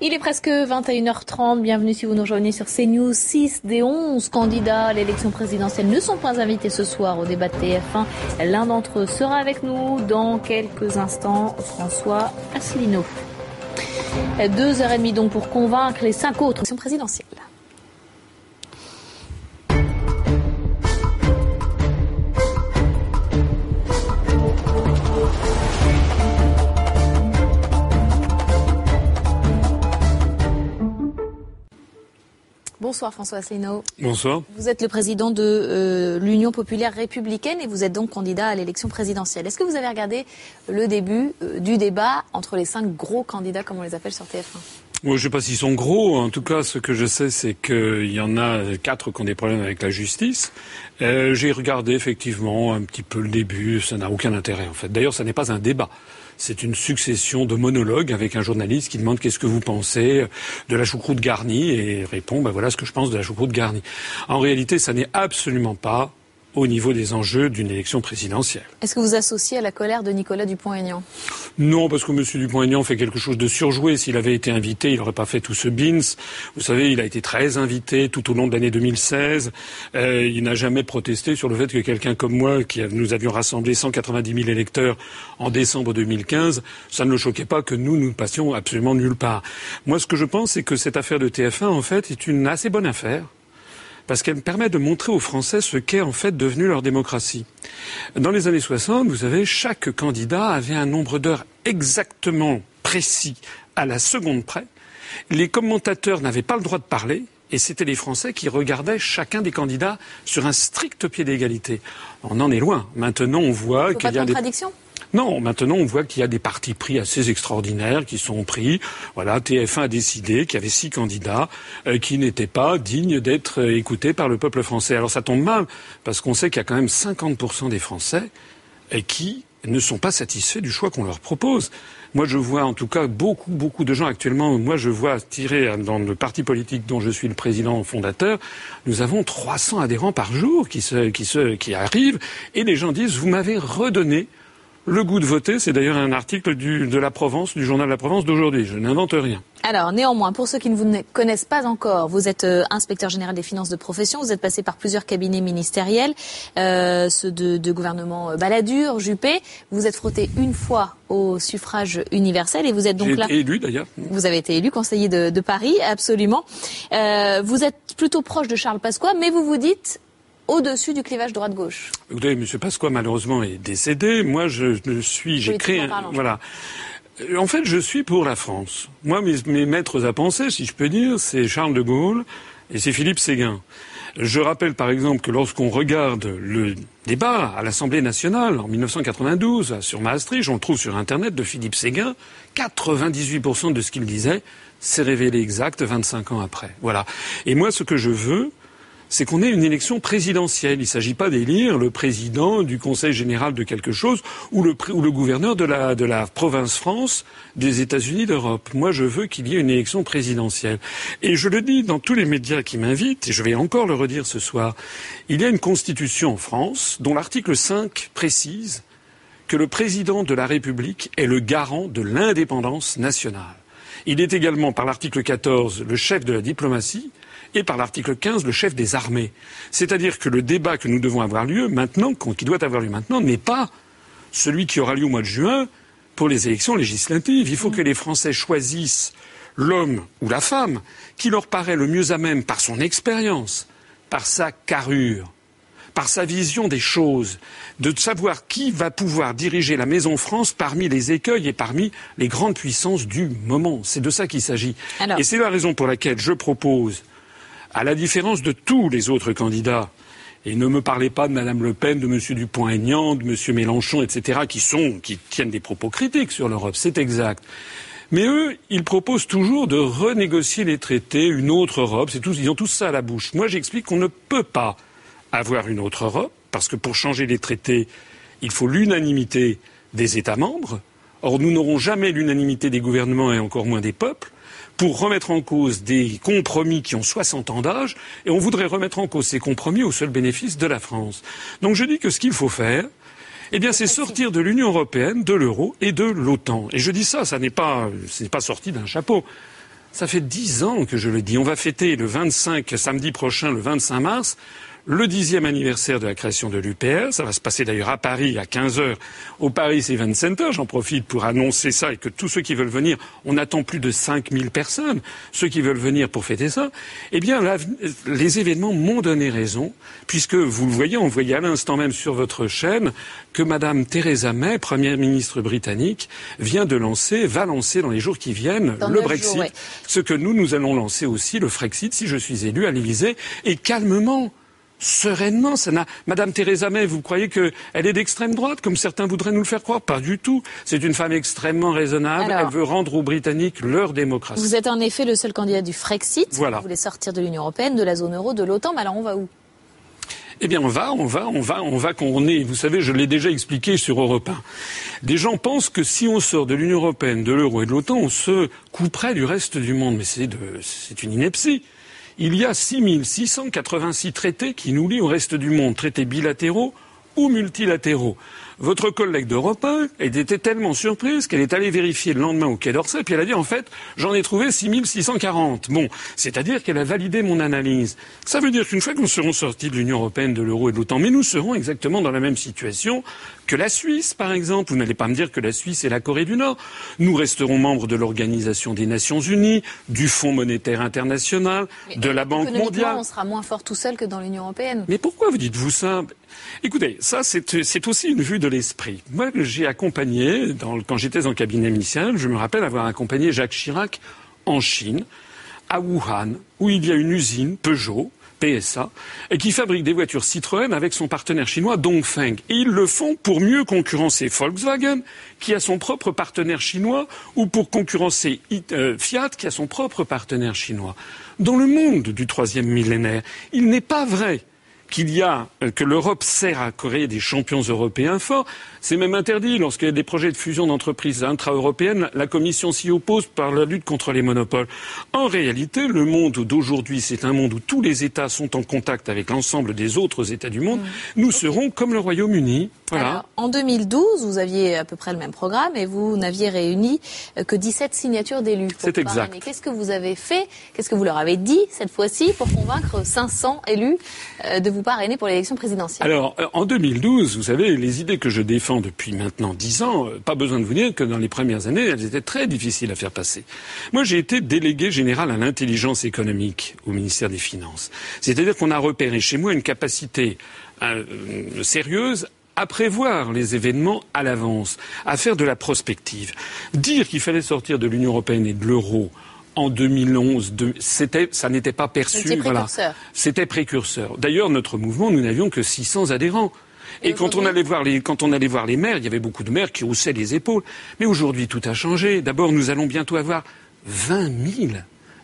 Il est presque 21h30. Bienvenue si vous nous rejoignez sur CNews. 6 des 11 candidats à l'élection présidentielle ne sont pas invités ce soir au débat de TF1. L'un d'entre eux sera avec nous dans quelques instants. François Asselineau. Deux heures et demie donc pour convaincre les cinq autres élections présidentielles. Bonsoir François Asselineau. Bonsoir. Vous êtes le président de euh, l'Union populaire républicaine et vous êtes donc candidat à l'élection présidentielle. Est-ce que vous avez regardé le début euh, du débat entre les cinq gros candidats, comme on les appelle sur TF1 Moi, je ne sais pas s'ils sont gros. En tout cas, ce que je sais, c'est qu'il y en a quatre qui ont des problèmes avec la justice. Euh, J'ai regardé effectivement un petit peu le début. Ça n'a aucun intérêt, en fait. D'ailleurs, ça n'est pas un débat c'est une succession de monologues avec un journaliste qui demande qu'est-ce que vous pensez de la choucroute garnie et répond ben voilà ce que je pense de la choucroute garnie. En réalité, ça n'est absolument pas au niveau des enjeux d'une élection présidentielle. Est-ce que vous associez à la colère de Nicolas Dupont-Aignan? Non, parce que M. Dupont-Aignan fait quelque chose de surjoué. S'il avait été invité, il n'aurait pas fait tout ce bins. Vous savez, il a été très invité tout au long de l'année 2016. Euh, il n'a jamais protesté sur le fait que quelqu'un comme moi, qui nous avions rassemblé 190 000 électeurs en décembre 2015, ça ne le choquait pas que nous, nous ne passions absolument nulle part. Moi, ce que je pense, c'est que cette affaire de TF1, en fait, est une assez bonne affaire parce qu'elle permet de montrer aux Français ce qu'est en fait devenu leur démocratie. Dans les années 60, vous savez, chaque candidat avait un nombre d'heures exactement précis à la seconde près. Les commentateurs n'avaient pas le droit de parler. Et c'était les Français qui regardaient chacun des candidats sur un strict pied d'égalité. On en est loin. Maintenant, on voit qu'il y a des non, maintenant on voit qu'il y a des partis pris assez extraordinaires qui sont pris. Voilà, TF1 a décidé qu'il y avait six candidats euh, qui n'étaient pas dignes d'être euh, écoutés par le peuple français. Alors ça tombe mal parce qu'on sait qu'il y a quand même 50% des Français euh, qui ne sont pas satisfaits du choix qu'on leur propose. Moi, je vois en tout cas beaucoup, beaucoup de gens actuellement. Moi, je vois tirer dans le parti politique dont je suis le président fondateur, nous avons 300 adhérents par jour qui, qui arrivent, et les gens disent vous m'avez redonné le goût de voter, c'est d'ailleurs un article de la Provence, du journal de la Provence d'aujourd'hui. Je n'invente rien. Alors, néanmoins, pour ceux qui ne vous connaissent pas encore, vous êtes euh, inspecteur général des finances de profession, vous êtes passé par plusieurs cabinets ministériels, euh, ceux de, gouvernement euh, Balladur, Juppé. Vous êtes frotté une fois au suffrage universel et vous êtes donc là. Été élu d'ailleurs. Vous avez été élu conseiller de, Paris, absolument. vous êtes plutôt proche de Charles Pasqua, mais vous vous dites au-dessus du clivage droite-gauche. Écoutez, M. Pasqua, malheureusement, est décédé. Moi, je, suis, j'ai créé, voilà. En fait, je suis pour la France. Moi, mes, maîtres à penser, si je peux dire, c'est Charles de Gaulle et c'est Philippe Séguin. Je rappelle par exemple que lorsqu'on regarde le débat à l'Assemblée nationale en 1992 sur Maastricht, on le trouve sur Internet de Philippe Séguin, 98% de ce qu'il disait s'est révélé exact 25 ans après. Voilà. Et moi, ce que je veux, c'est qu'on ait une élection présidentielle. Il ne s'agit pas d'élire le président du Conseil général de quelque chose ou le, gouverneur de la, de province France des États-Unis d'Europe. Moi, je veux qu'il y ait une élection présidentielle. Et je le dis dans tous les médias qui m'invitent, et je vais encore le redire ce soir, il y a une constitution en France dont l'article 5 précise que le président de la République est le garant de l'indépendance nationale. Il est également, par l'article 14, le chef de la diplomatie et par l'article 15 le chef des armées. C'est-à-dire que le débat que nous devons avoir lieu maintenant, qui doit avoir lieu maintenant, n'est pas celui qui aura lieu au mois de juin pour les élections législatives. Il faut que les Français choisissent l'homme ou la femme qui leur paraît le mieux à même par son expérience, par sa carrure, par sa vision des choses, de savoir qui va pouvoir diriger la Maison France parmi les écueils et parmi les grandes puissances du moment. C'est de ça qu'il s'agit. Et c'est la raison pour laquelle je propose à la différence de tous les autres candidats, et ne me parlez pas de Mme Le Pen, de M. Dupont-Aignan, de M. Mélenchon, etc., qui sont, qui tiennent des propos critiques sur l'Europe, c'est exact. Mais eux, ils proposent toujours de renégocier les traités, une autre Europe, c'est ils ont tous ça à la bouche. Moi, j'explique qu'on ne peut pas avoir une autre Europe, parce que pour changer les traités, il faut l'unanimité des États membres. Or, nous n'aurons jamais l'unanimité des gouvernements et encore moins des peuples pour remettre en cause des compromis qui ont 60 ans d'âge, et on voudrait remettre en cause ces compromis au seul bénéfice de la France. Donc je dis que ce qu'il faut faire, eh bien, c'est sortir de l'Union européenne, de l'euro et de l'OTAN. Et je dis ça, ça n'est pas, pas sorti d'un chapeau. Ça fait dix ans que je le dis. On va fêter le 25, samedi prochain, le 25 mars, le dixième anniversaire de la création de l'UPR. Ça va se passer d'ailleurs à Paris à 15 heures au Paris Event Center. J'en profite pour annoncer ça et que tous ceux qui veulent venir, on attend plus de 5000 personnes, ceux qui veulent venir pour fêter ça. Eh bien, les événements m'ont donné raison, puisque vous le voyez, on voyait à l'instant même sur votre chaîne que Madame Theresa May, première ministre britannique, vient de lancer, va lancer dans les jours qui viennent le Brexit. Ce que nous, nous allons lancer aussi, le Frexit, si je suis élu à l'Élysée, et calmement sereinement. Ça n'a... Madame Theresa May, vous croyez qu'elle est d'extrême droite, comme certains voudraient nous le faire croire? Pas du tout. C'est une femme extrêmement raisonnable. Elle veut rendre aux Britanniques leur démocratie. Vous êtes en effet le seul candidat du Frexit. Voilà. Vous voulez sortir de l'Union européenne, de la zone euro, de l'OTAN. Mais alors on va où? Eh bien, on va, on va, on va, on va qu'on est. Vous savez, je l'ai déjà expliqué sur Europe 1. Des gens pensent que si on sort de l'Union européenne, de l'euro et de l'OTAN, on se couperait du reste du monde. Mais c'est, de, c'est une ineptie il y a 6686 traités qui nous lient au reste du monde, traités bilatéraux ou multilatéraux. Votre collègue d'Europe 1 était tellement surprise qu'elle est allée vérifier le lendemain au Quai d'Orsay, puis elle a dit en fait, j'en ai trouvé 6640. Bon, c'est-à-dire qu'elle a validé mon analyse. Ça veut dire qu'une fois que nous serons sortis de l'Union européenne, de l'euro et de l'OTAN, mais nous serons exactement dans la même situation que la Suisse, par exemple. Vous n'allez pas me dire que la Suisse est la Corée du Nord. Nous resterons membres de l'Organisation des Nations Unies, du Fonds monétaire international, de la Banque mondiale. On sera moins fort tout seul que dans l'Union européenne. Mais pourquoi vous dites-vous ça? Écoutez, ça c'est aussi une vue de l'esprit. Moi, j'ai accompagné, quand j'étais en cabinet initial, je me rappelle avoir accompagné Jacques Chirac en Chine, à Wuhan, où il y a une usine Peugeot, PSA, et qui fabrique des voitures Citroën avec son partenaire chinois Dongfeng. Et ils le font pour mieux concurrencer Volkswagen, qui a son propre partenaire chinois, ou pour concurrencer euh, Fiat, qui a son propre partenaire chinois. Dans le monde du troisième millénaire, il n'est pas vrai qu'il y a euh, que l'Europe sert à créer des champions européens forts. C'est même interdit lorsqu'il y a des projets de fusion d'entreprises intra-européennes. La Commission s'y oppose par la lutte contre les monopoles. En réalité, le monde d'aujourd'hui, c'est un monde où tous les États sont en contact avec l'ensemble des autres États du monde. Mmh. Nous serons comme le Royaume-Uni. Voilà. en 2012, vous aviez à peu près le même programme et vous n'aviez réuni euh, que 17 signatures d'élus. C'est exact. Qu'est-ce que vous avez fait? Qu'est-ce que vous leur avez dit cette fois-ci pour convaincre 500 élus euh, de vous parrainer pour l'élection présidentielle? Alors, euh, en 2012, vous savez, les idées que je défends depuis maintenant 10 ans, pas besoin de vous dire que dans les premières années, elles étaient très difficiles à faire passer. Moi, j'ai été délégué général à l'intelligence économique au ministère des Finances. C'est-à-dire qu'on a repéré chez moi une capacité sérieuse à prévoir les événements à l'avance, à faire de la prospective. Dire qu'il fallait sortir de l'Union européenne et de l'euro en 2011, c'était, ça n'était pas perçu. C'était précurseur. C'était précurseur. D'ailleurs, notre mouvement, nous n'avions que 600 adhérents. Et, quand on allait voir les, quand on allait voir les maires, il y avait beaucoup de maires qui haussaient les épaules. Mais aujourd'hui, tout a changé. D'abord, nous allons bientôt avoir 20 000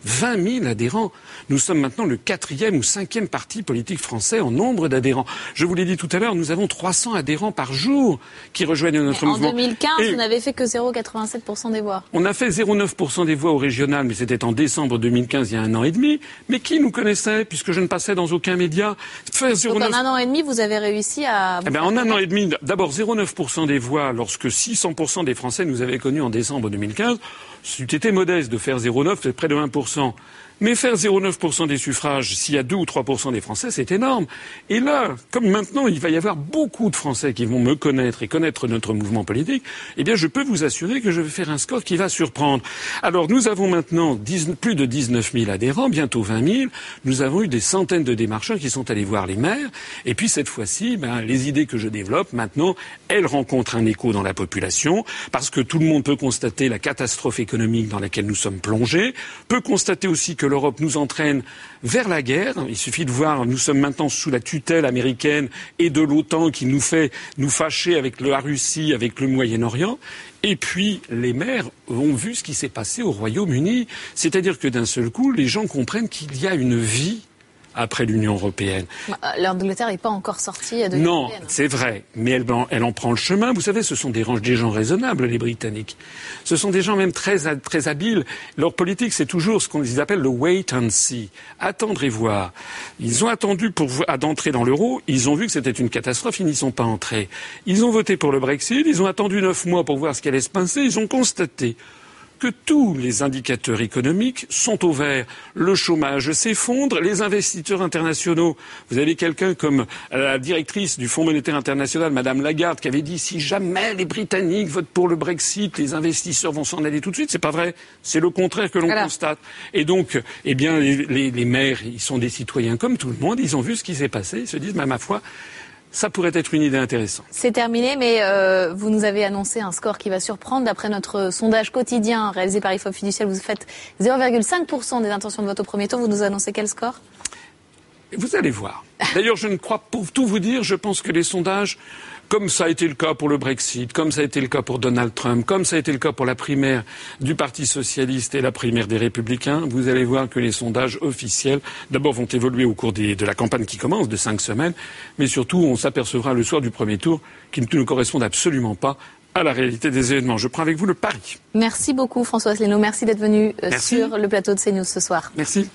20 000 adhérents. Nous sommes maintenant le quatrième ou cinquième parti politique français en nombre d'adhérents. Je vous l'ai dit tout à l'heure, nous avons 300 adhérents par jour qui rejoignent notre mouvement. En 2015, vous n'avez fait que 0,87% des voix. On a fait 0,9% des voix au régional, mais c'était en décembre 2015, il y a un an et demi. Mais qui nous connaissait, puisque je ne passais dans aucun média Faire 0, Donc en un an et demi, vous avez réussi à... Eh ben, en un an et demi, d'abord 0,9% des voix, lorsque 600% des Français nous avaient connus en décembre 2015. C'eût été modeste de faire 0,9, c'est près de 1%. Mais faire 0,9% des suffrages, s'il y a 2 ou 3% des Français, c'est énorme. Et là, comme maintenant, il va y avoir beaucoup de Français qui vont me connaître et connaître notre mouvement politique, eh bien, je peux vous assurer que je vais faire un score qui va surprendre. Alors, nous avons maintenant plus de 19 000 adhérents, bientôt 20 000. Nous avons eu des centaines de démarcheurs qui sont allés voir les maires. Et puis, cette fois-ci, ben, les idées que je développe, maintenant, elles rencontrent un écho dans la population, parce que tout le monde peut constater la catastrophe économique dans laquelle nous sommes plongés, peut constater aussi que que l'Europe nous entraîne vers la guerre. Il suffit de voir, nous sommes maintenant sous la tutelle américaine et de l'OTAN qui nous fait nous fâcher avec la Russie, avec le Moyen-Orient. Et puis, les maires ont vu ce qui s'est passé au Royaume-Uni. C'est-à-dire que d'un seul coup, les gens comprennent qu'il y a une vie après l'Union européenne. Euh, L'Angleterre n'est pas encore sortie de Non, c'est vrai, mais elle, elle, en prend le chemin. Vous savez, ce sont des, des, gens raisonnables, les Britanniques. Ce sont des gens même très, très habiles. Leur politique, c'est toujours ce qu'ils appellent le wait and see, attendre et voir. Ils ont attendu pour d'entrer dans l'euro. Ils ont vu que c'était une catastrophe. Ils n'y sont pas entrés. Ils ont voté pour le Brexit. Ils ont attendu neuf mois pour voir ce qui allait se passer. Ils ont constaté que tous les indicateurs économiques sont au vert. Le chômage s'effondre, les investisseurs internationaux. Vous avez quelqu'un comme la directrice du Fonds monétaire international, Madame Lagarde, qui avait dit si jamais les Britanniques votent pour le Brexit, les investisseurs vont s'en aller tout de suite. C'est pas vrai. C'est le contraire que l'on constate. Et donc, eh bien, les, les maires, ils sont des citoyens comme tout le monde. Ils ont vu ce qui s'est passé. Ils se disent, mais ma foi, ça pourrait être une idée intéressante. C'est terminé, mais euh, vous nous avez annoncé un score qui va surprendre. D'après notre sondage quotidien réalisé par IFO Fiducial, vous faites 0,5% des intentions de vote au premier tour. Vous nous annoncez quel score? Vous allez voir. D'ailleurs, je ne crois, pour tout vous dire, je pense que les sondages comme ça a été le cas pour le Brexit, comme ça a été le cas pour Donald Trump, comme ça a été le cas pour la primaire du Parti socialiste et la primaire des Républicains, vous allez voir que les sondages officiels, d'abord, vont évoluer au cours de la campagne qui commence de cinq semaines, mais surtout, on s'apercevra le soir du premier tour qu'ils ne correspondent absolument pas à la réalité des événements. Je prends avec vous le pari. Merci beaucoup François Asselineau. Merci d'être venu euh, sur le plateau de CNews ce soir. Merci.